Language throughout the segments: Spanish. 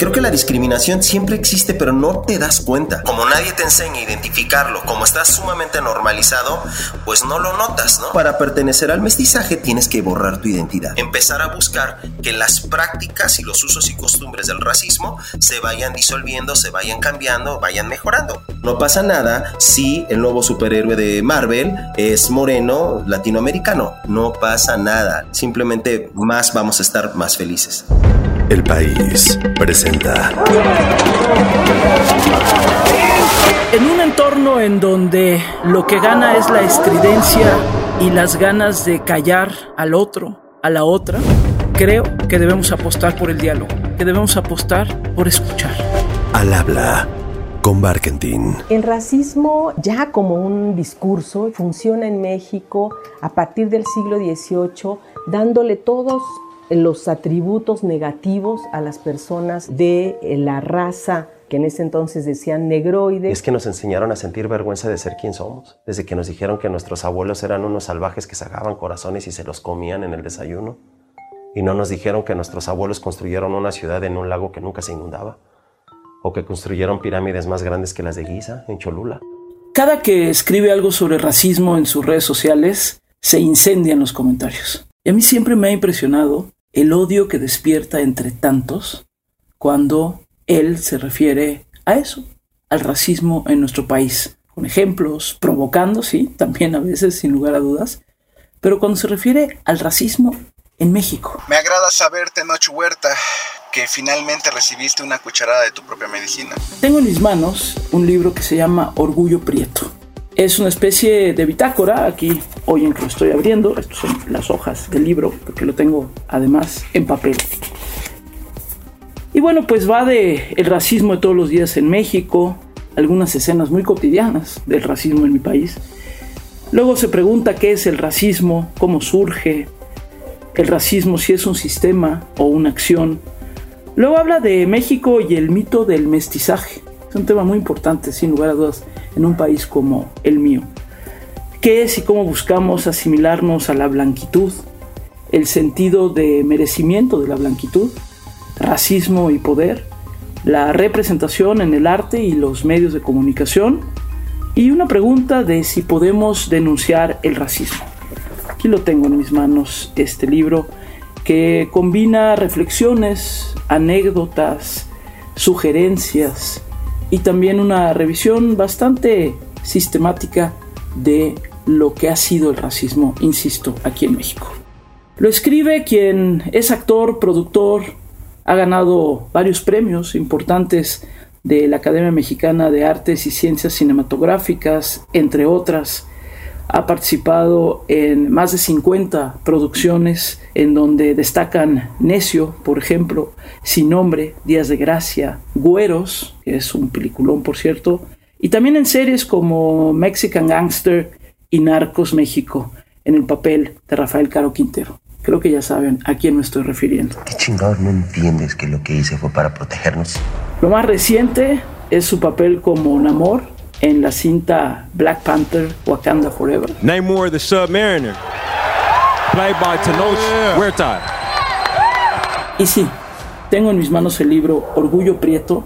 Creo que la discriminación siempre existe, pero no te das cuenta. Como nadie te enseña a identificarlo, como está sumamente normalizado, pues no lo notas, ¿no? Para pertenecer al mestizaje tienes que borrar tu identidad. Empezar a buscar que las prácticas y los usos y costumbres del racismo se vayan disolviendo, se vayan cambiando, vayan mejorando. No pasa nada si el nuevo superhéroe de Marvel es moreno latinoamericano. No pasa nada. Simplemente más vamos a estar más felices. El país presenta. En un entorno en donde lo que gana es la estridencia y las ganas de callar al otro, a la otra, creo que debemos apostar por el diálogo, que debemos apostar por escuchar. Al habla con Barkentin. El racismo ya como un discurso funciona en México a partir del siglo XVIII, dándole todos los atributos negativos a las personas de eh, la raza que en ese entonces decían negroide. Es que nos enseñaron a sentir vergüenza de ser quien somos, desde que nos dijeron que nuestros abuelos eran unos salvajes que sacaban corazones y se los comían en el desayuno. Y no nos dijeron que nuestros abuelos construyeron una ciudad en un lago que nunca se inundaba, o que construyeron pirámides más grandes que las de Giza, en Cholula. Cada que escribe algo sobre racismo en sus redes sociales, se incendian los comentarios. Y a mí siempre me ha impresionado el odio que despierta entre tantos cuando él se refiere a eso, al racismo en nuestro país, con ejemplos, provocando, sí, también a veces sin lugar a dudas, pero cuando se refiere al racismo en México. Me agrada saberte, Noche Huerta, que finalmente recibiste una cucharada de tu propia medicina. Tengo en mis manos un libro que se llama Orgullo Prieto. Es una especie de bitácora, aquí hoy en que lo estoy abriendo, estas son las hojas del libro, porque lo tengo además en papel. Y bueno, pues va de el racismo de todos los días en México, algunas escenas muy cotidianas del racismo en mi país. Luego se pregunta qué es el racismo, cómo surge, el racismo si es un sistema o una acción. Luego habla de México y el mito del mestizaje. Es un tema muy importante, sin lugar a dudas en un país como el mío. ¿Qué es y cómo buscamos asimilarnos a la blanquitud? El sentido de merecimiento de la blanquitud, racismo y poder, la representación en el arte y los medios de comunicación y una pregunta de si podemos denunciar el racismo. Aquí lo tengo en mis manos, este libro que combina reflexiones, anécdotas, sugerencias, y también una revisión bastante sistemática de lo que ha sido el racismo, insisto, aquí en México. Lo escribe quien es actor, productor, ha ganado varios premios importantes de la Academia Mexicana de Artes y Ciencias Cinematográficas, entre otras, ha participado en más de 50 producciones en donde destacan Necio, por ejemplo, Sin Nombre, Días de Gracia, Güeros, que es un peliculón por cierto, y también en series como Mexican Gangster y Narcos México, en el papel de Rafael Caro Quintero. Creo que ya saben a quién me estoy refiriendo. ¿Qué chingados no entiendes que lo que hice fue para protegernos? Lo más reciente es su papel como Namor en la cinta Black Panther Wakanda Forever. Namor the Submariner, played by Tenoch Huerta. Y sí, tengo en mis manos el libro Orgullo Prieto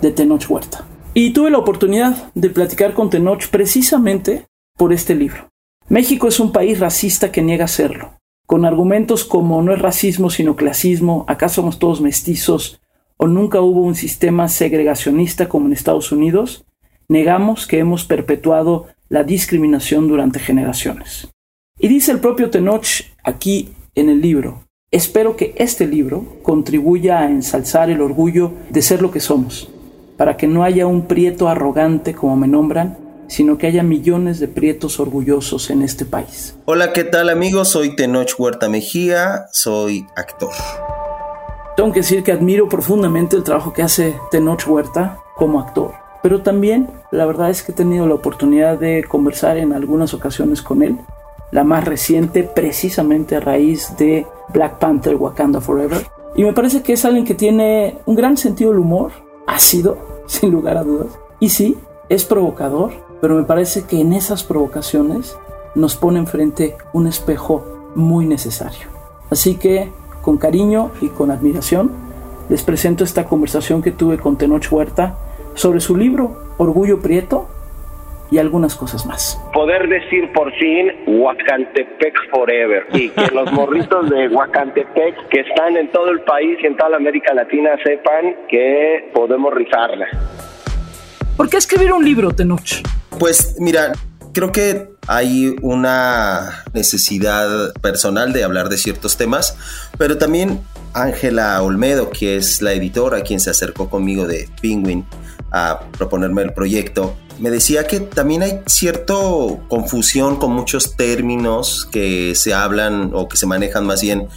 de Tenoch Huerta. Y tuve la oportunidad de platicar con Tenoch precisamente por este libro. México es un país racista que niega serlo, con argumentos como no es racismo sino clasismo, acaso somos todos mestizos o nunca hubo un sistema segregacionista como en Estados Unidos, negamos que hemos perpetuado la discriminación durante generaciones. Y dice el propio Tenoch aquí en el libro, espero que este libro contribuya a ensalzar el orgullo de ser lo que somos, para que no haya un prieto arrogante como me nombran, sino que haya millones de prietos orgullosos en este país. Hola, ¿qué tal amigos? Soy Tenoch Huerta Mejía, soy actor. Tengo que decir que admiro profundamente el trabajo que hace Tenoch Huerta como actor. Pero también la verdad es que he tenido la oportunidad de conversar en algunas ocasiones con él. La más reciente precisamente a raíz de Black Panther Wakanda Forever. Y me parece que es alguien que tiene un gran sentido del humor, ácido, sin lugar a dudas. Y sí, es provocador, pero me parece que en esas provocaciones nos pone enfrente un espejo muy necesario. Así que, con cariño y con admiración, les presento esta conversación que tuve con Tenoch Huerta sobre su libro Orgullo Prieto y algunas cosas más. Poder decir por fin Huacantepec Forever y que los morritos de Huacantepec que están en todo el país y en toda la América Latina sepan que podemos rizarla. ¿Por qué escribir un libro, Tenoch? Pues mira, creo que hay una necesidad personal de hablar de ciertos temas, pero también Ángela Olmedo, que es la editora quien se acercó conmigo de Penguin a proponerme el proyecto, me decía que también hay cierta confusión con muchos términos que se hablan o que se manejan más bien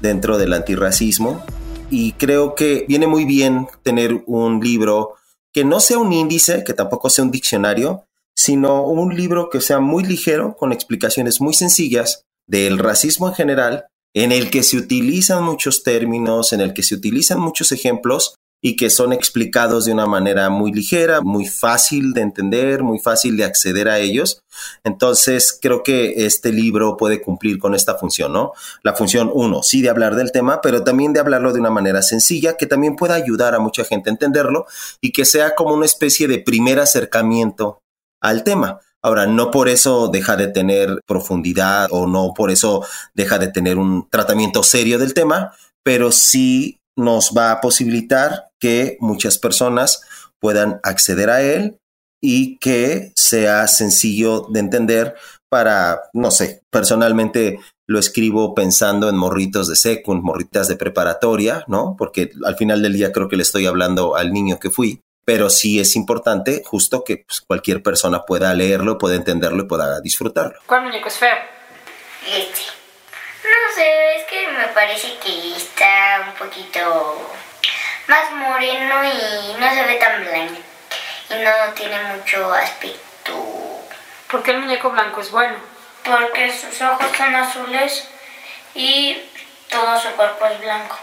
dentro del antirracismo. Y creo que viene muy bien tener un libro que no sea un índice, que tampoco sea un diccionario, sino un libro que sea muy ligero, con explicaciones muy sencillas del racismo en general, en el que se utilizan muchos términos, en el que se utilizan muchos ejemplos y que son explicados de una manera muy ligera, muy fácil de entender, muy fácil de acceder a ellos. Entonces, creo que este libro puede cumplir con esta función, ¿no? La función, uno, sí de hablar del tema, pero también de hablarlo de una manera sencilla, que también pueda ayudar a mucha gente a entenderlo y que sea como una especie de primer acercamiento al tema. Ahora, no por eso deja de tener profundidad o no por eso deja de tener un tratamiento serio del tema, pero sí nos va a posibilitar que muchas personas puedan acceder a él y que sea sencillo de entender para, no sé, personalmente lo escribo pensando en morritos de secund, morritas de preparatoria, ¿no? Porque al final del día creo que le estoy hablando al niño que fui pero sí es importante justo que pues, cualquier persona pueda leerlo, pueda entenderlo y pueda disfrutarlo. ¿Cuál muñeco es feo? Este. No sé, es que me parece que está un poquito más moreno y no se ve tan blanco. Y no tiene mucho aspecto. ¿Por qué el muñeco blanco es bueno? Porque sus ojos son azules y todo su cuerpo es blanco.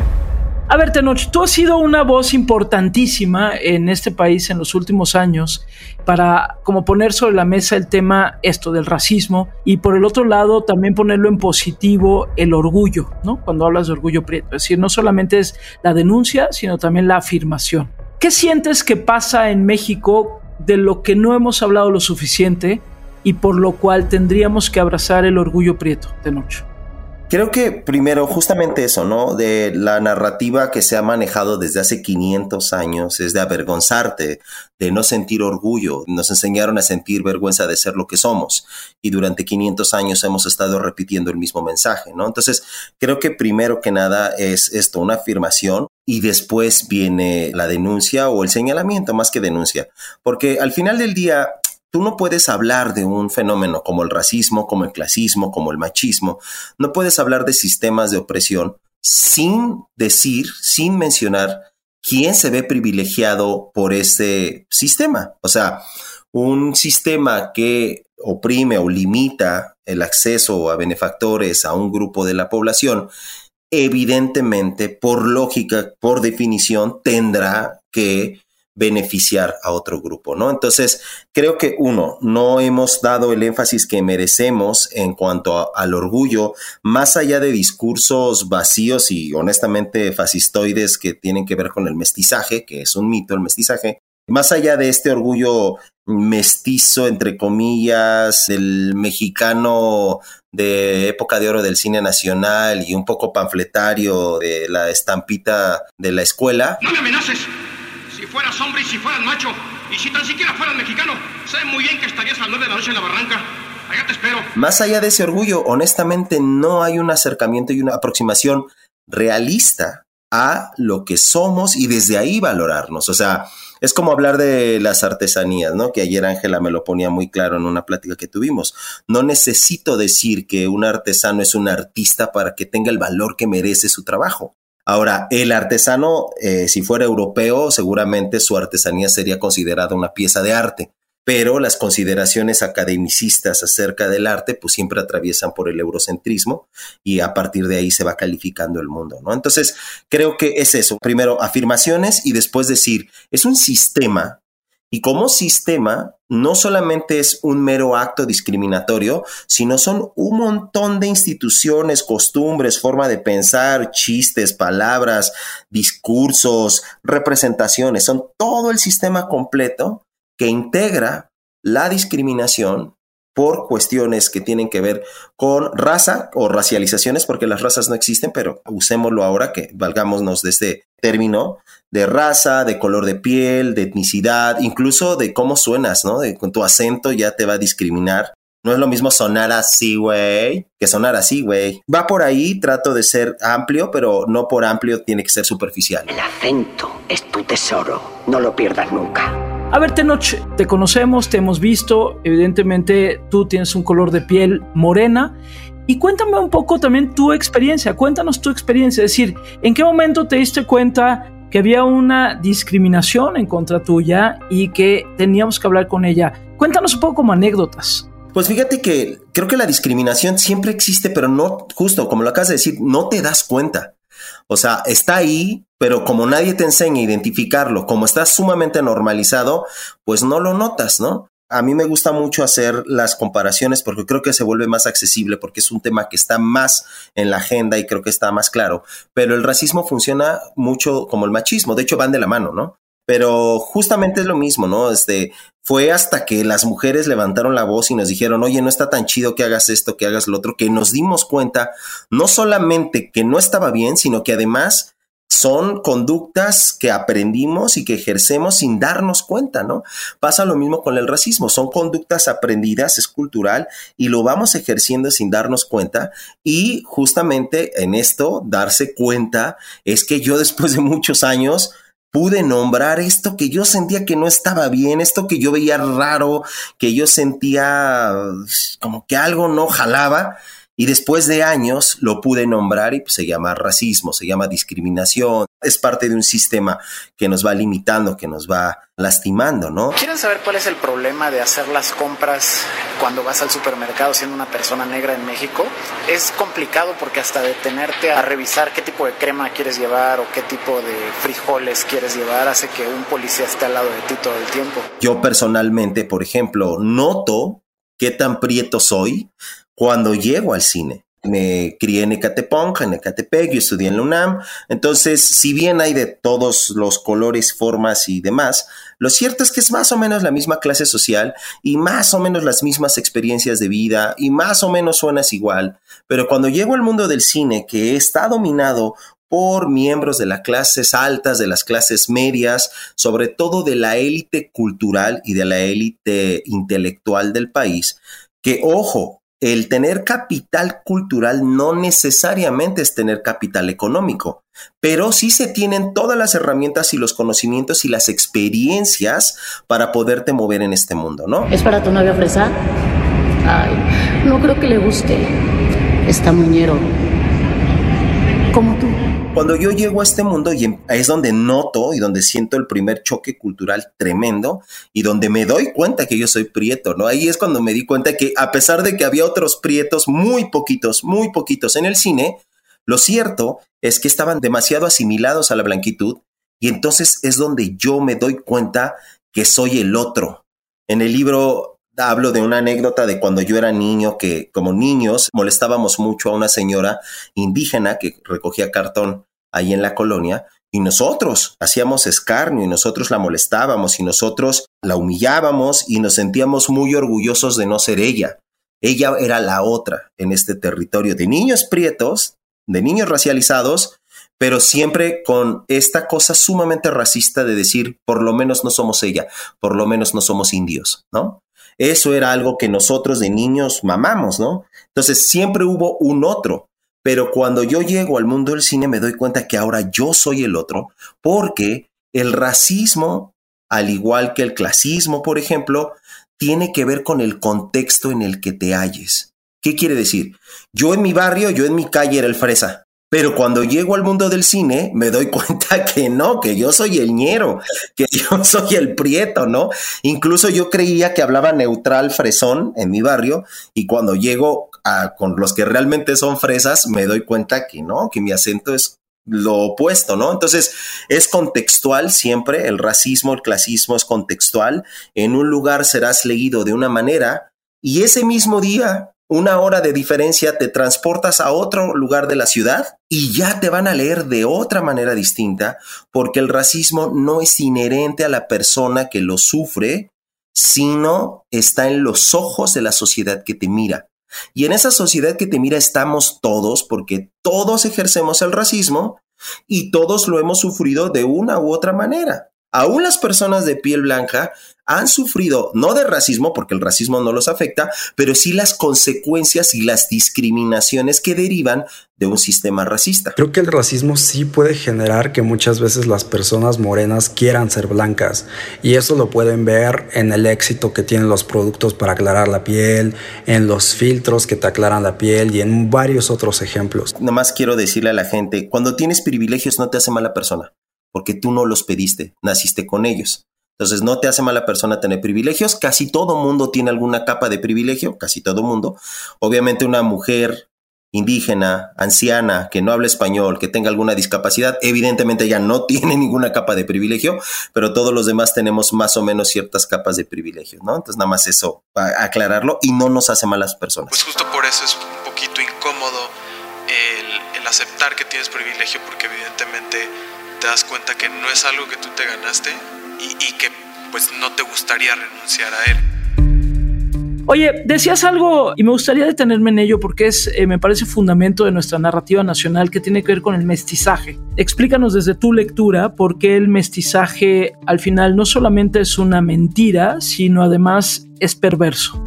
A ver, Tenoch, tú has sido una voz importantísima en este país en los últimos años para como poner sobre la mesa el tema esto del racismo y por el otro lado también ponerlo en positivo el orgullo, ¿no? Cuando hablas de orgullo prieto, es decir, no solamente es la denuncia, sino también la afirmación. ¿Qué sientes que pasa en México de lo que no hemos hablado lo suficiente y por lo cual tendríamos que abrazar el orgullo prieto, Tenoch? Creo que primero justamente eso, ¿no? De la narrativa que se ha manejado desde hace 500 años es de avergonzarte, de no sentir orgullo. Nos enseñaron a sentir vergüenza de ser lo que somos y durante 500 años hemos estado repitiendo el mismo mensaje, ¿no? Entonces, creo que primero que nada es esto, una afirmación y después viene la denuncia o el señalamiento más que denuncia, porque al final del día Tú no puedes hablar de un fenómeno como el racismo, como el clasismo, como el machismo. No puedes hablar de sistemas de opresión sin decir, sin mencionar quién se ve privilegiado por ese sistema. O sea, un sistema que oprime o limita el acceso a benefactores a un grupo de la población, evidentemente, por lógica, por definición, tendrá que beneficiar a otro grupo, ¿no? Entonces, creo que uno, no hemos dado el énfasis que merecemos en cuanto al orgullo, más allá de discursos vacíos y honestamente fascistoides que tienen que ver con el mestizaje, que es un mito el mestizaje, más allá de este orgullo mestizo, entre comillas, del mexicano de época de oro del cine nacional y un poco panfletario de la estampita de la escuela. ¡No me amenaces! Si fueras hombre y si fueras macho, y si tan siquiera fueras mexicano, sé muy bien que estarías a las nueve de la noche en la barranca. Allá te espero. Más allá de ese orgullo, honestamente no hay un acercamiento y una aproximación realista a lo que somos y desde ahí valorarnos. O sea, es como hablar de las artesanías, ¿no? Que ayer Ángela me lo ponía muy claro en una plática que tuvimos. No necesito decir que un artesano es un artista para que tenga el valor que merece su trabajo. Ahora, el artesano, eh, si fuera europeo, seguramente su artesanía sería considerada una pieza de arte, pero las consideraciones academicistas acerca del arte, pues siempre atraviesan por el eurocentrismo y a partir de ahí se va calificando el mundo, ¿no? Entonces, creo que es eso. Primero, afirmaciones y después decir, es un sistema Y como sistema, no solamente es un mero acto discriminatorio, sino son un montón de instituciones, costumbres, forma de pensar, chistes, palabras, discursos, representaciones. Son todo el sistema completo que integra la discriminación por cuestiones que tienen que ver con raza o racializaciones, porque las razas no existen, pero usémoslo ahora que valgámonos de este término de raza, de color de piel, de etnicidad, incluso de cómo suenas, ¿no? De, con tu acento ya te va a discriminar. No es lo mismo sonar así, güey, que sonar así, güey. Va por ahí, trato de ser amplio, pero no por amplio tiene que ser superficial. El acento es tu tesoro, no lo pierdas nunca. A ver, Tenoch, te conocemos, te hemos visto, evidentemente tú tienes un color de piel morena. Y cuéntame un poco también tu experiencia, cuéntanos tu experiencia, es decir, ¿en qué momento te diste cuenta que había una discriminación en contra tuya y que teníamos que hablar con ella? Cuéntanos un poco como anécdotas. Pues fíjate que creo que la discriminación siempre existe, pero no, justo como lo acabas de decir, no te das cuenta. O sea, está ahí, pero como nadie te enseña a identificarlo, como está sumamente normalizado, pues no lo notas, ¿no? A mí me gusta mucho hacer las comparaciones porque creo que se vuelve más accesible porque es un tema que está más en la agenda y creo que está más claro. Pero el racismo funciona mucho como el machismo, de hecho van de la mano, ¿no? Pero justamente es lo mismo, ¿no? Este, fue hasta que las mujeres levantaron la voz y nos dijeron, oye, no está tan chido que hagas esto, que hagas lo otro, que nos dimos cuenta no solamente que no estaba bien, sino que además son conductas que aprendimos y que ejercemos sin darnos cuenta, ¿no? Pasa lo mismo con el racismo, son conductas aprendidas, es cultural y lo vamos ejerciendo sin darnos cuenta y justamente en esto darse cuenta es que yo después de muchos años pude nombrar esto que yo sentía que no estaba bien, esto que yo veía raro, que yo sentía como que algo no jalaba y después de años lo pude nombrar y pues, se llama racismo, se llama discriminación. Es parte de un sistema que nos va limitando, que nos va lastimando, ¿no? ¿Quieren saber cuál es el problema de hacer las compras cuando vas al supermercado siendo una persona negra en México? Es complicado porque hasta detenerte a revisar qué tipo de crema quieres llevar o qué tipo de frijoles quieres llevar hace que un policía esté al lado de ti todo el tiempo. Yo personalmente, por ejemplo, noto qué tan prieto soy cuando llego al cine. Me crié en Ecatepec, en Ecatepec, yo estudié en la UNAM. Entonces, si bien hay de todos los colores, formas y demás, lo cierto es que es más o menos la misma clase social y más o menos las mismas experiencias de vida y más o menos suenas igual. Pero cuando llego al mundo del cine, que está dominado por miembros de las clases altas, de las clases medias, sobre todo de la élite cultural y de la élite intelectual del país, que ojo, el tener capital cultural no necesariamente es tener capital económico, pero sí se tienen todas las herramientas y los conocimientos y las experiencias para poderte mover en este mundo, ¿no? ¿Es para tu novia fresa? Ay, no creo que le guste. Está muñero. Cuando yo llego a este mundo y em, es donde noto y donde siento el primer choque cultural tremendo y donde me doy cuenta que yo soy prieto, ¿no? Ahí es cuando me di cuenta que a pesar de que había otros prietos, muy poquitos, muy poquitos en el cine, lo cierto es que estaban demasiado asimilados a la blanquitud y entonces es donde yo me doy cuenta que soy el otro. En el libro hablo de una anécdota de cuando yo era niño, que como niños molestábamos mucho a una señora indígena que recogía cartón ahí en la colonia y nosotros hacíamos escarnio y nosotros la molestábamos y nosotros la humillábamos y nos sentíamos muy orgullosos de no ser ella. Ella era la otra en este territorio de niños prietos, de niños racializados, pero siempre con esta cosa sumamente racista de decir, por lo menos no somos ella, por lo menos no somos indios, ¿no? Eso era algo que nosotros de niños mamamos, ¿no? Entonces siempre hubo un otro, pero cuando yo llego al mundo del cine me doy cuenta que ahora yo soy el otro, porque el racismo, al igual que el clasismo, por ejemplo, tiene que ver con el contexto en el que te halles. ¿Qué quiere decir? Yo en mi barrio, yo en mi calle era el fresa, pero cuando llego al mundo del cine, me doy cuenta que no, que yo soy el ñero, que yo soy el prieto, ¿no? Incluso yo creía que hablaba neutral fresón en mi barrio y cuando llego a, con los que realmente son fresas, me doy cuenta que no, que mi acento es lo opuesto, ¿no? Entonces, es contextual siempre, el racismo, el clasismo es contextual. En un lugar serás leído de una manera y ese mismo día, una hora de diferencia, te transportas a otro lugar de la ciudad y ya te van a leer de otra manera distinta, porque el racismo no es inherente a la persona que lo sufre, sino está en los ojos de la sociedad que te mira. Y en esa sociedad que te mira estamos todos, porque todos ejercemos el racismo y todos lo hemos sufrido de una u otra manera. Aún las personas de piel blanca han sufrido, no de racismo, porque el racismo no los afecta, pero sí las consecuencias y las discriminaciones que derivan de un sistema racista. Creo que el racismo sí puede generar que muchas veces las personas morenas quieran ser blancas y eso lo pueden ver en el éxito que tienen los productos para aclarar la piel, en los filtros que te aclaran la piel y en varios otros ejemplos. Nada más quiero decirle a la gente, cuando tienes privilegios no te hace mala persona, porque tú no los pediste, naciste con ellos. Entonces no te hace mala persona tener privilegios. Casi todo mundo tiene alguna capa de privilegio, casi todo mundo. Obviamente una mujer indígena, anciana, que no habla español, que tenga alguna discapacidad, evidentemente ya no tiene ninguna capa de privilegio, pero todos los demás tenemos más o menos ciertas capas de privilegio, ¿no? Entonces nada más eso, para aclararlo y no nos hace malas personas. Pues justo por eso es un poquito incómodo el, el aceptar que tienes privilegio porque evidentemente te das cuenta que no es algo que tú te ganaste y, que pues no te gustaría renunciar a él. Oye, decías algo y me gustaría detenerme en ello porque es, eh, me parece fundamento de nuestra narrativa nacional que tiene que ver con el mestizaje. Explícanos desde tu lectura por qué el mestizaje al final no solamente es una mentira, sino además es perverso.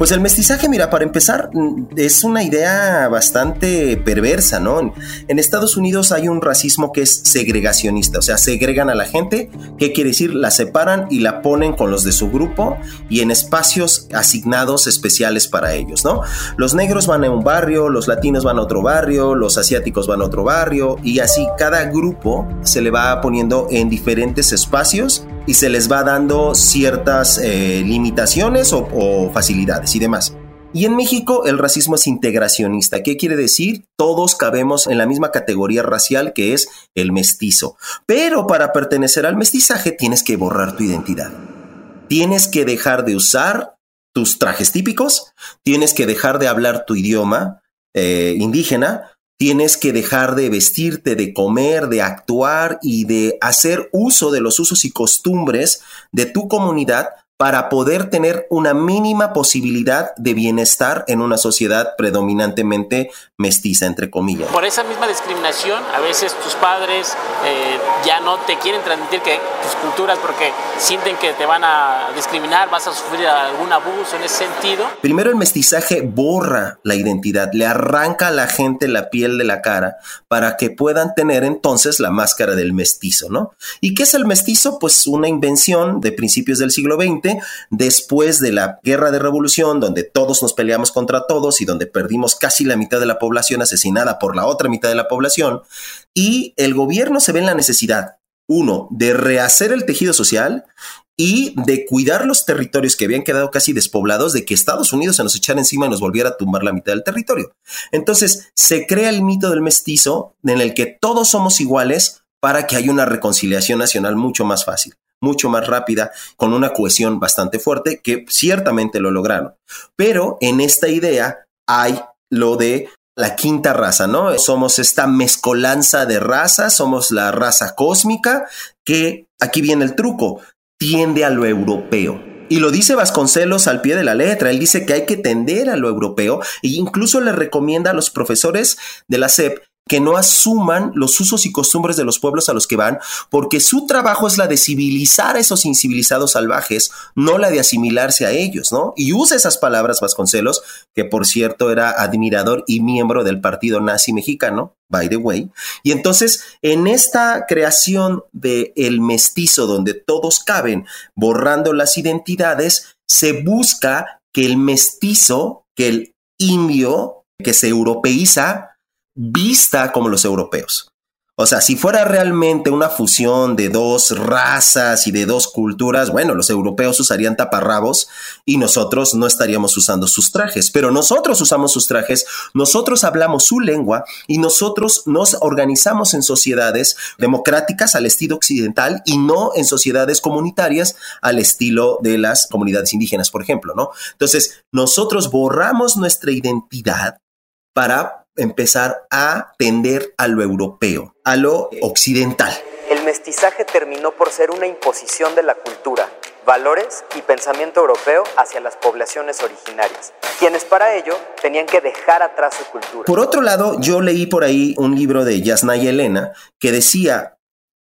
Pues el mestizaje, mira, para empezar, mm, es una idea bastante perversa, ¿no? En Estados Unidos hay un racismo que es segregacionista, o sea, segregan a la gente, ¿qué quiere decir? La separan y la ponen con los de su grupo y en espacios asignados especiales para ellos, ¿no? Los negros van a un barrio, los latinos van a otro barrio, los asiáticos van a otro barrio y así cada grupo se le va poniendo en diferentes espacios y se les va dando ciertas eh, limitaciones o, facilidades y demás. Y en México el racismo es integracionista. ¿Qué quiere decir? Todos cabemos en la misma categoría racial que es el mestizo. Pero para pertenecer al mestizaje tienes que borrar tu identidad. Tienes que dejar de usar tus trajes típicos, tienes que dejar de hablar tu idioma eh, indígena, Tienes que dejar de vestirte, de comer, de actuar y de hacer uso de los usos y costumbres de tu comunidad para poder tener una mínima posibilidad de bienestar en una sociedad predominantemente mestiza, entre comillas. Por esa misma discriminación, a veces tus padres eh, ya no te quieren transmitir que tus culturas porque sienten que te van a discriminar, vas a sufrir algún abuso en ese sentido. Primero el mestizaje borra la identidad, le arranca a la gente la piel de la cara para que puedan tener entonces la máscara del mestizo, ¿no? ¿Y qué es el mestizo? Pues una invención de principios del siglo XX después de la guerra de revolución, donde todos nos peleamos contra todos y donde perdimos casi la mitad de la población asesinada por la otra mitad de la población, y el gobierno se ve en la necesidad, uno, de rehacer el tejido social y de cuidar los territorios que habían quedado casi despoblados, de que Estados Unidos se nos echara encima y nos volviera a tumbar la mitad del territorio. Entonces se crea el mito del mestizo en el que todos somos iguales para que haya una reconciliación nacional mucho más fácil mucho más rápida, con una cohesión bastante fuerte, que ciertamente lo lograron. Pero en esta idea hay lo de la quinta raza, ¿no? Somos esta mezcolanza de razas, somos la raza cósmica, que aquí viene el truco, tiende a lo europeo. Y lo dice Vasconcelos al pie de la letra. Él dice que hay que tender a lo europeo e incluso le recomienda a los profesores de la SEP que no asuman los usos y costumbres de los pueblos a los que van, porque su trabajo es la de civilizar a esos incivilizados salvajes, no la de asimilarse a ellos, ¿no? Y usa esas palabras Vasconcelos, que por cierto era admirador y miembro del partido nazi mexicano, by the way. Y entonces, en esta creación de el mestizo donde todos caben, borrando las identidades, se busca que el mestizo, que el indio, que se europeiza, vista como los europeos. O sea, si fuera realmente una fusión de dos razas y de dos culturas, bueno, los europeos usarían taparrabos y nosotros no estaríamos usando sus trajes, pero nosotros usamos sus trajes, nosotros hablamos su lengua y nosotros nos organizamos en sociedades democráticas al estilo occidental y no en sociedades comunitarias al estilo de las comunidades indígenas, por ejemplo, ¿no? Entonces, nosotros borramos nuestra identidad para empezar a tender a lo europeo, a lo occidental. El mestizaje terminó por ser una imposición de la cultura, valores y pensamiento europeo hacia las poblaciones originarias, quienes para ello tenían que dejar atrás su cultura. Por otro lado, yo leí por ahí un libro de Yasnaya Elena que decía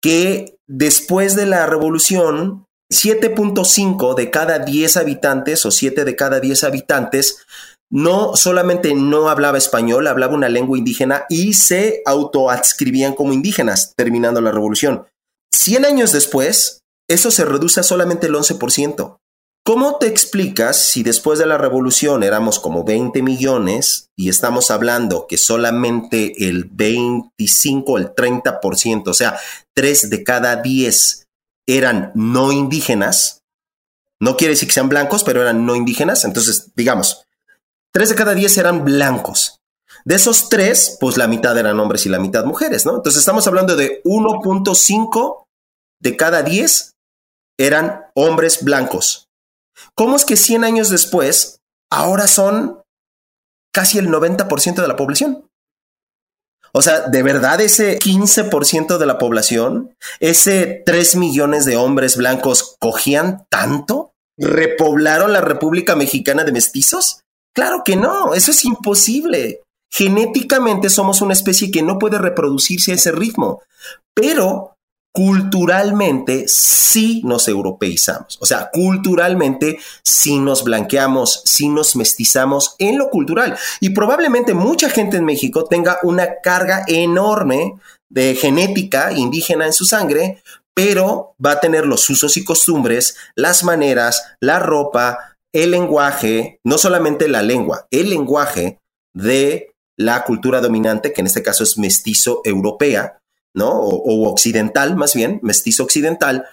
que después de la revolución 7.5 de cada 10 habitantes o 7 de cada 10 habitantes no solamente no hablaba español, hablaba una lengua indígena y se autoadscribían como indígenas, terminando la revolución. Cien años después, eso se reduce a solamente el 11%. ¿Cómo te explicas si después de la revolución éramos como 20 millones y estamos hablando que solamente el 25, el 30%, o sea, 3 de cada 10 eran no indígenas? No quiere decir que sean blancos, pero eran no indígenas. Entonces, digamos, Tres de cada diez eran blancos. De esos tres, pues la mitad eran hombres y la mitad mujeres, ¿no? Entonces estamos hablando de 1.5 de cada 10 eran hombres blancos. ¿Cómo es que 100 años después ahora son casi el 90% de la población? O sea, ¿de verdad ese 15% de la población, ese 3 millones de hombres blancos cogían tanto? ¿Repoblaron la República Mexicana de Mestizos? Claro que no, eso es imposible. Genéticamente somos una especie que no puede reproducirse a ese ritmo, pero culturalmente sí nos europeizamos. O sea, culturalmente sí nos blanqueamos, sí nos mestizamos en lo cultural. Y probablemente mucha gente en México tenga una carga enorme de genética indígena en su sangre, pero va a tener los usos y costumbres, las maneras, la ropa, el lenguaje, no solamente la lengua, el lenguaje de la cultura dominante, que en este caso es mestizo europea, ¿no? O, occidental, más bien, mestizo occidental,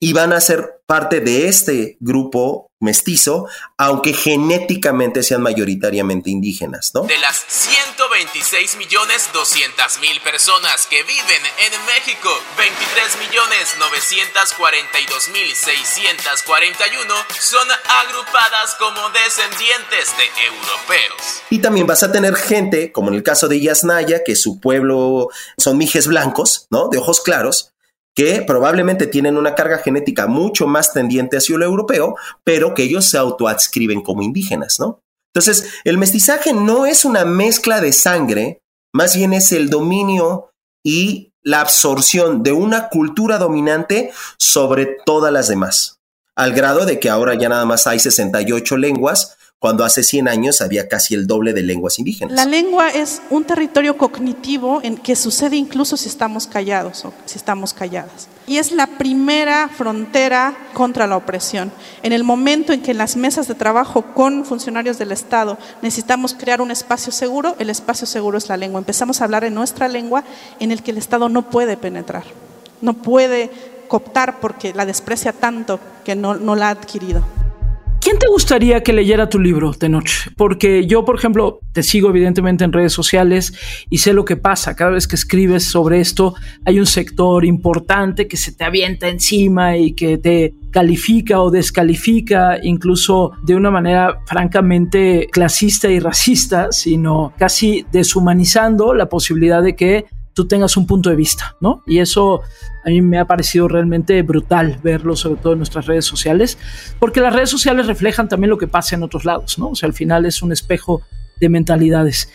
y van a ser parte de este grupo mestizo, aunque genéticamente sean mayoritariamente indígenas, ¿no? De las 126 millones 200 mil personas que viven en México, 23 millones 942 mil 641 son agrupadas como descendientes de europeos. Y también vas a tener gente, como en el caso de Yasnaya, que su pueblo son mijes blancos, ¿no? De ojos claros, que probablemente tienen una carga genética mucho más tendiente hacia lo europeo, pero que ellos se autoadscriben como indígenas, ¿no? Entonces, el mestizaje no es una mezcla de sangre, más bien es el dominio y la absorción de una cultura dominante sobre todas las demás, al grado de que ahora ya nada más hay 68 lenguas cuando hace 100 años había casi el doble de lenguas indígenas. La lengua es un territorio cognitivo en que sucede incluso si estamos callados o si estamos calladas. Y es la primera frontera contra la opresión. En el momento en que en las mesas de trabajo con funcionarios del Estado necesitamos crear un espacio seguro, el espacio seguro es la lengua. Empezamos a hablar en nuestra lengua en el que el Estado no puede penetrar, no puede cooptar porque la desprecia tanto que no, no la ha adquirido. ¿Quién te gustaría que leyera tu libro de noche? Porque yo, por ejemplo, te sigo evidentemente en redes sociales y sé lo que pasa. Cada vez que escribes sobre esto, hay un sector importante que se te avienta encima y que te califica o descalifica, incluso de una manera francamente clasista y racista, sino casi deshumanizando la posibilidad de que tú tengas un punto de vista, ¿no? Y eso a mí me ha parecido realmente brutal verlo, sobre todo en nuestras redes sociales, porque las redes sociales reflejan también lo que pasa en otros lados, ¿no? O sea, al final es un espejo de mentalidades.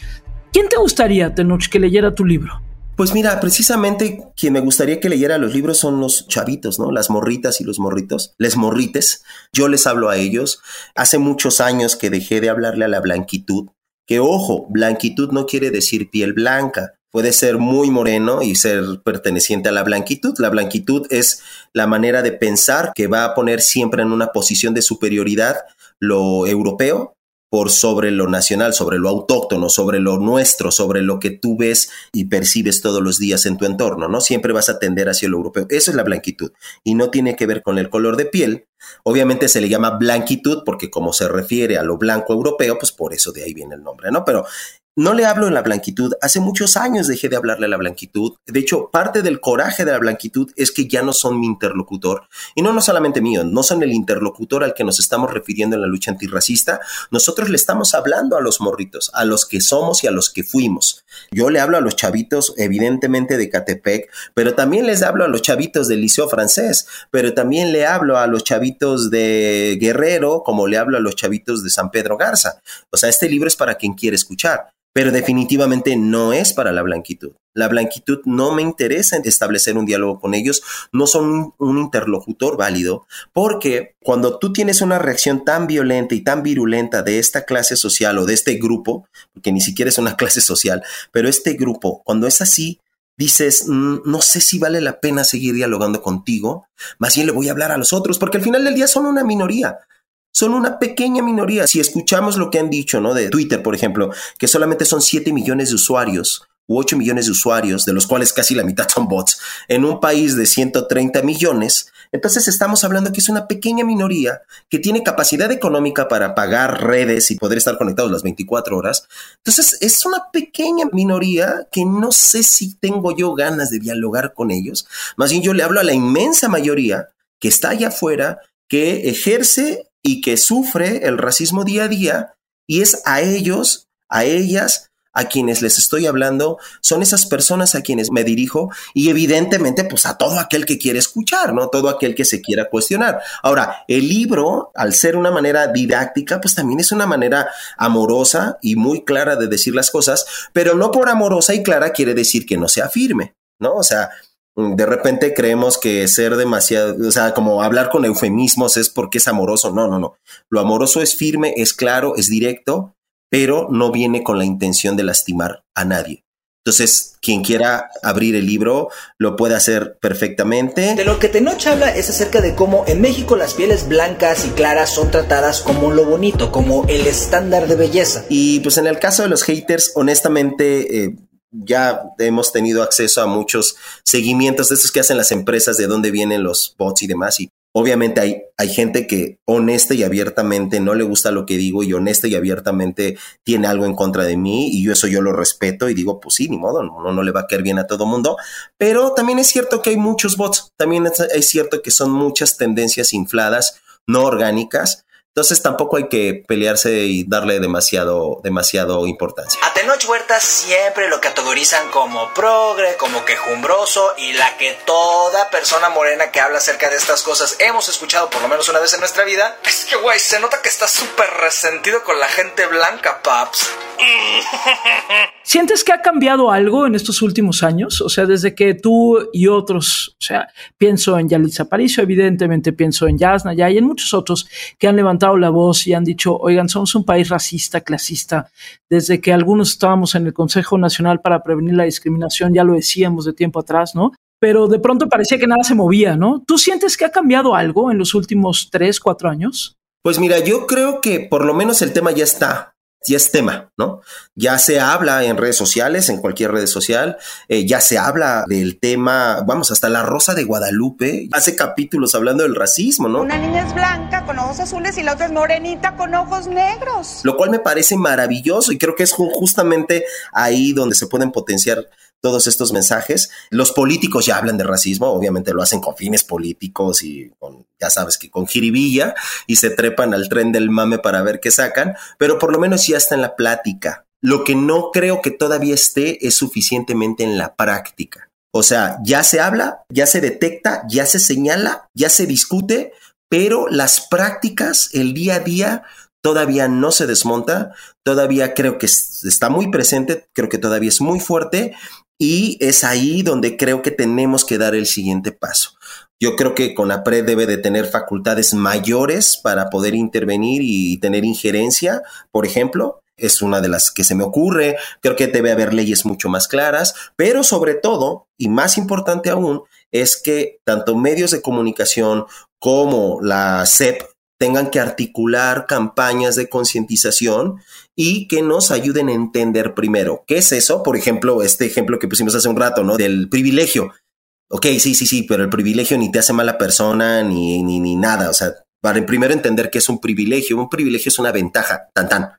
¿Quién te gustaría, Tenoch, que leyera tu libro? Pues mira, precisamente quien me gustaría que leyera los libros son los chavitos, ¿no? Las morritas y los morritos, les morrites. Yo les hablo a ellos. Hace muchos años que dejé de hablarle a la blanquitud, que ojo, blanquitud no quiere decir piel blanca puede ser muy moreno y ser perteneciente a la blanquitud. La blanquitud es la manera de pensar que va a poner siempre en una posición de superioridad lo europeo por sobre lo nacional, sobre lo autóctono, sobre lo nuestro, sobre lo que tú ves y percibes todos los días en tu entorno, ¿no? Siempre vas a tender hacia lo europeo. Eso es la blanquitud y no tiene que ver con el color de piel. Obviamente se le llama blanquitud porque como se refiere a lo blanco europeo, pues por eso de ahí viene el nombre, ¿no? Pero no le hablo en la blanquitud. Hace muchos años dejé de hablarle a la blanquitud. De hecho, parte del coraje de la blanquitud es que ya no son mi interlocutor. Y no, no solamente mío, no son el interlocutor al que nos estamos refiriendo en la lucha antirracista. Nosotros le estamos hablando a los morritos, a los que somos y a los que fuimos. Yo le hablo a los chavitos, evidentemente, de Catepec, pero también les hablo a los chavitos del Liceo Francés, pero también le hablo a los chavitos de Guerrero, como le hablo a los chavitos de San Pedro Garza. O sea, este libro es para quien quiere escuchar pero definitivamente no es para la blanquitud. La blanquitud no me interesa establecer un diálogo con ellos, no son un, interlocutor válido, porque cuando tú tienes una reacción tan violenta y tan virulenta de esta clase social o de este grupo, porque ni siquiera es una clase social, pero este grupo, cuando es así, dices, mm, no sé si vale la pena seguir dialogando contigo, más bien le voy a hablar a los otros, porque al final del día son una minoría son una pequeña minoría. Si escuchamos lo que han dicho, ¿no? De Twitter, por ejemplo, que solamente son 7 millones de usuarios u 8 millones de usuarios, de los cuales casi la mitad son bots, en un país de 130 millones, entonces estamos hablando que es una pequeña minoría que tiene capacidad económica para pagar redes y poder estar conectados las 24 horas. Entonces es una pequeña minoría que no sé si tengo yo ganas de dialogar con ellos. Más bien yo le hablo a la inmensa mayoría que está allá afuera, que ejerce y que sufre el racismo día a día y es a ellos, a ellas, a quienes les estoy hablando, son esas personas a quienes me dirijo y evidentemente pues a todo aquel que quiere escuchar, ¿no? Todo aquel que se quiera cuestionar. Ahora, el libro, al ser una manera didáctica, pues también es una manera amorosa y muy clara de decir las cosas, pero no por amorosa y clara quiere decir que no sea firme, ¿no? O sea, de repente creemos que ser demasiado, o sea, como hablar con eufemismos es porque es amoroso. No, no, no. Lo amoroso es firme, es claro, es directo, pero no viene con la intención de lastimar a nadie. Entonces, quien quiera abrir el libro lo puede hacer perfectamente. De lo que Tenoch habla es acerca de cómo en México las pieles blancas y claras son tratadas como lo bonito, como el estándar de belleza. Y pues en el caso de los haters, honestamente, eh, ya hemos tenido acceso a muchos seguimientos de estos que hacen las empresas, de dónde vienen los bots y demás. Y obviamente hay, hay gente que honesta y abiertamente no le gusta lo que digo y honesta y abiertamente tiene algo en contra de mí y yo eso yo lo respeto y digo, pues sí, ni modo, no, no le va a caer bien a todo mundo. Pero también es cierto que hay muchos bots, también es, es cierto que son muchas tendencias infladas, no orgánicas entonces tampoco hay que pelearse y darle demasiado, demasiado importancia. A Tenoch Huerta siempre lo categorizan como progre, como quejumbroso y la que toda persona morena que habla acerca de estas cosas hemos escuchado por lo menos una vez en nuestra vida. Es que, güey, se nota que está súper resentido con la gente blanca, paps. ¿Sientes que ha cambiado algo en estos últimos años? O sea, desde que tú y otros, o sea, pienso en Yalitza Aparicio, evidentemente pienso en Yasna ya y en muchos otros que han levantado la voz y han dicho, oigan, somos un país racista, clasista. Desde que algunos estábamos en el Consejo Nacional para Prevenir la Discriminación, ya lo decíamos de tiempo atrás, ¿no? Pero de pronto parecía que nada se movía, ¿no? ¿Tú sientes que ha cambiado algo en los últimos tres, cuatro años? Pues mira, yo creo que por lo menos el tema ya está ya es tema, ¿no? Ya se habla en redes sociales, en cualquier red social, eh, ya se habla del tema, vamos, hasta la Rosa de Guadalupe hace capítulos hablando del racismo, ¿no? Una niña es blanca con ojos azules y la otra es morenita con ojos negros. Lo cual me parece maravilloso y creo que es justamente ahí donde se pueden potenciar todos estos mensajes. Los políticos ya hablan de racismo, obviamente lo hacen con fines políticos y con, ya sabes que con jiribilla y se trepan al tren del mame para ver qué sacan, pero por lo menos ya está en la plática. Lo que no creo que todavía esté es suficientemente en la práctica. O sea, ya se habla, ya se detecta, ya se señala, ya se discute, pero las prácticas, el día a día, todavía no se desmonta, todavía creo que está muy presente, creo que todavía es muy fuerte y es ahí donde creo que tenemos que dar el siguiente paso. Yo creo que CONAPRED debe de tener facultades mayores para poder intervenir y tener injerencia, por ejemplo. Es una de las que se me ocurre. Creo que debe haber leyes mucho más claras, pero sobre todo, y más importante aún, es que tanto medios de comunicación como la SEP, tengan que articular campañas de concientización y que nos ayuden a entender primero qué es eso. Por ejemplo, este ejemplo que pusimos hace un rato, ¿no? Del privilegio. Ok, sí, sí, sí, pero el privilegio ni te hace mala persona ni, ni, ni nada. O sea, para primero entender que es un privilegio. Un privilegio es una ventaja, tan tan.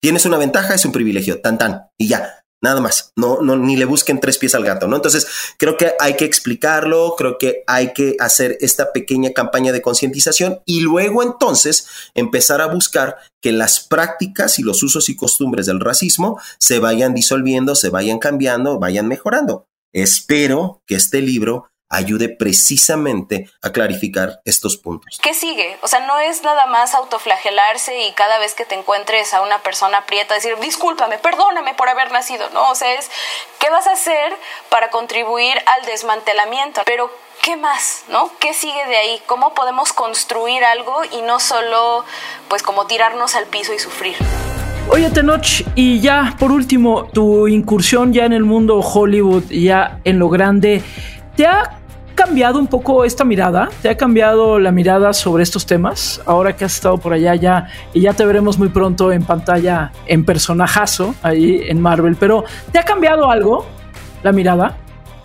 Tienes una ventaja, es un privilegio, tan tan. Y ya, Nada más, no, no, ni le busquen tres pies al gato, ¿no? Entonces, creo que hay que explicarlo, creo que hay que hacer esta pequeña campaña de concientización y luego entonces empezar a buscar que las prácticas y los usos y costumbres del racismo se vayan disolviendo, se vayan cambiando, vayan mejorando. Espero que este libro ayude precisamente a clarificar estos puntos. ¿Qué sigue? O sea, no es nada más autoflagelarse y cada vez que te encuentres a una persona prieta decir, discúlpame, perdóname por haber nacido, ¿no? O sea, es, ¿qué vas a hacer para contribuir al desmantelamiento? Pero, ¿qué más? ¿No? ¿Qué sigue de ahí? ¿Cómo podemos construir algo y no solo, pues, como tirarnos al piso y sufrir? Oye, Tenoch, y ya por último, tu incursión ya en el mundo Hollywood, ya en lo grande, ¿te ha cambiado un poco esta mirada? ¿Te ha cambiado la mirada sobre estos temas? Ahora que has estado por allá ya y ya te veremos muy pronto en pantalla en personajazo ahí en Marvel, pero ¿te ha cambiado algo la mirada?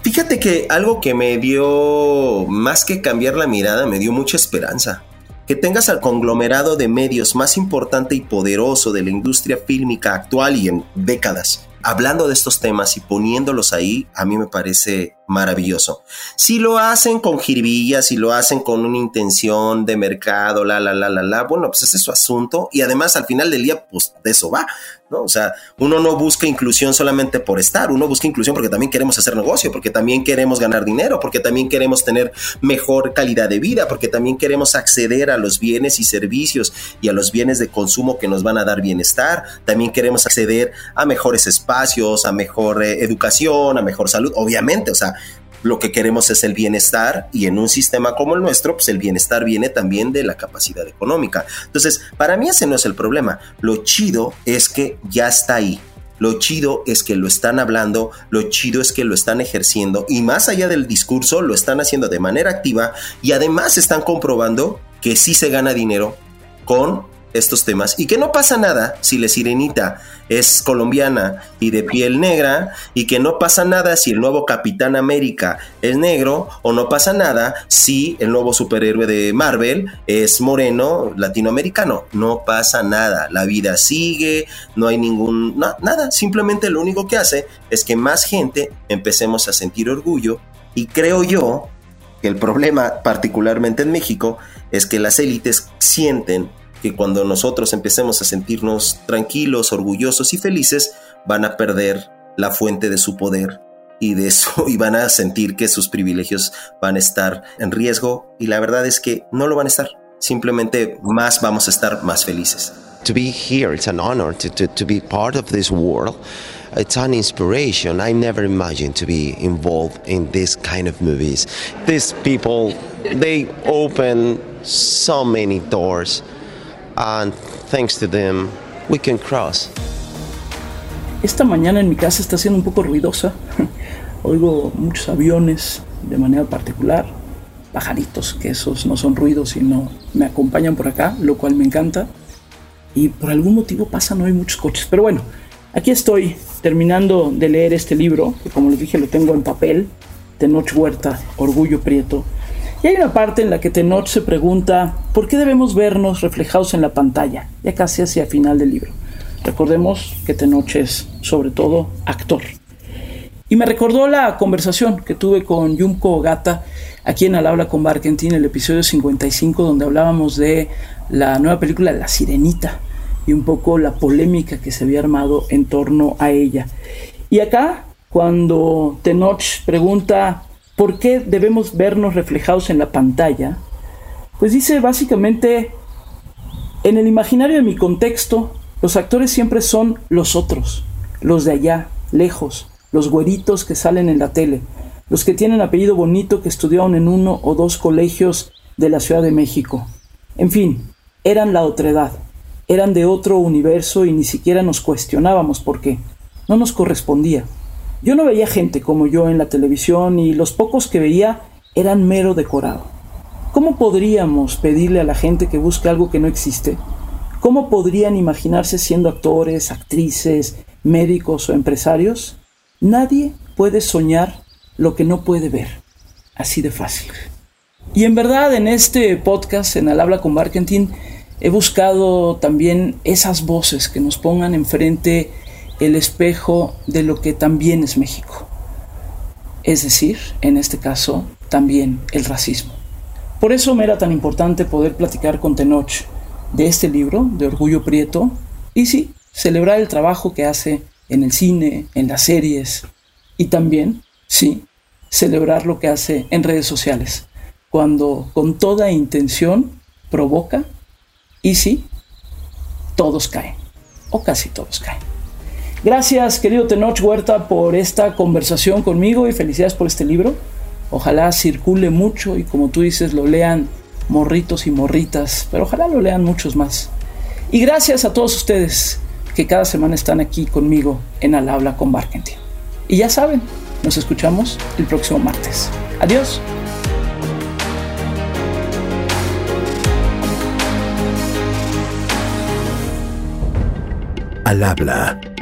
Fíjate que algo que me dio, más que cambiar la mirada, me dio mucha esperanza. Que tengas al conglomerado de medios más importante y poderoso de la industria fílmica actual y en décadas, hablando de estos temas y poniéndolos ahí, a mí me parece maravilloso. Si lo hacen con jirbillas, si lo hacen con una intención de mercado, la, la, la, la, la, bueno, pues ese es su asunto y además al final del día, pues de eso va, ¿no? O sea, uno no busca inclusión solamente por estar, uno busca inclusión porque también queremos hacer negocio, porque también queremos ganar dinero, porque también queremos tener mejor calidad de vida, porque también queremos acceder a los bienes y servicios y a los bienes de consumo que nos van a dar bienestar, también queremos acceder a mejores espacios, a mejor eh, educación, a mejor salud, obviamente, o sea, lo que queremos es el bienestar y en un sistema como el nuestro, pues el bienestar viene también de la capacidad económica. Entonces, para mí ese no es el problema. Lo chido es que ya está ahí. Lo chido es que lo están hablando, lo chido es que lo están ejerciendo y más allá del discurso lo están haciendo de manera activa y además están comprobando que sí se gana dinero con estos temas. Y que no pasa nada si la sirenita es colombiana y de piel negra y que no pasa nada si el nuevo Capitán América es negro o no pasa nada si el nuevo superhéroe de Marvel es moreno latinoamericano. No pasa nada, la vida sigue, no hay ningún nada, simplemente lo único que hace es que más gente empecemos a sentir orgullo. Y creo yo que el problema particularmente en México es que las élites sienten que cuando nosotros empecemos a sentirnos tranquilos, orgullosos y felices, van a perder la fuente de su poder y de eso y van a sentir que sus privilegios van a estar en riesgo y la verdad es que no lo van a estar. Simplemente más vamos a estar más felices. To be here, it's an honor to, to, to be part of this world. It's an inspiration. I never imagined to be involved in this kind of movies. These people, they open so many doors and thanks to them we can cross. Esta mañana en mi casa está siendo un poco ruidosa. Oigo muchos aviones de manera particular, pajaritos, que esos no son ruidos, sino me acompañan por acá, lo cual me encanta. Y por algún motivo pasan hoy muchos coches. Pero bueno, aquí estoy terminando de leer este libro, que como les dije lo tengo en papel, Tenoch Huerta, Orgullo Prieto, y hay una parte en la que Tenoch se pregunta por qué debemos vernos reflejados en la pantalla, ya casi hacia el final del libro. Recordemos que Tenoch es, sobre todo, actor. Y me recordó la conversación que tuve con Yumko Gata, aquí en Al Habla con Barkentin, el episodio 55, donde hablábamos de la nueva película La Sirenita y un poco la polémica que se había armado en torno a ella. Y acá, cuando Tenoch pregunta ¿Por qué debemos vernos reflejados en la pantalla? Pues dice básicamente, en el imaginario de mi contexto, los actores siempre son los otros, los de allá, lejos, los güeritos que salen en la tele, los que tienen apellido bonito que estudiaron en uno o dos colegios de la Ciudad de México. En fin, eran la otredad, eran de otro universo y ni siquiera nos cuestionábamos por qué. No nos correspondía. Yo no veía gente como yo en la televisión y los pocos que veía eran mero decorado. ¿Cómo podríamos pedirle a la gente que busque algo que no existe? ¿Cómo podrían imaginarse siendo actores, actrices, médicos o empresarios? Nadie puede soñar lo que no puede ver. Así de fácil. Y en verdad en este podcast, en Al Habla con Marketing, he buscado también esas voces que nos pongan enfrente el espejo de lo que también es México. Es decir, en este caso, también el racismo. Por eso me era tan importante poder platicar con Tenoch de este libro, de Orgullo Prieto, y sí, celebrar el trabajo que hace en el cine, en las series, y también, sí, celebrar lo que hace en redes sociales, cuando con toda intención provoca, y sí, todos caen, o casi todos caen. Gracias, querido Tenoch Huerta, por esta conversación conmigo y felicidades por este libro. Ojalá circule mucho y como tú dices, lo lean morritos y morritas, pero ojalá lo lean muchos más. Y gracias a todos ustedes que cada semana están aquí conmigo en Al Habla con Marketing. Y ya saben, nos escuchamos el próximo martes. Adiós. Al habla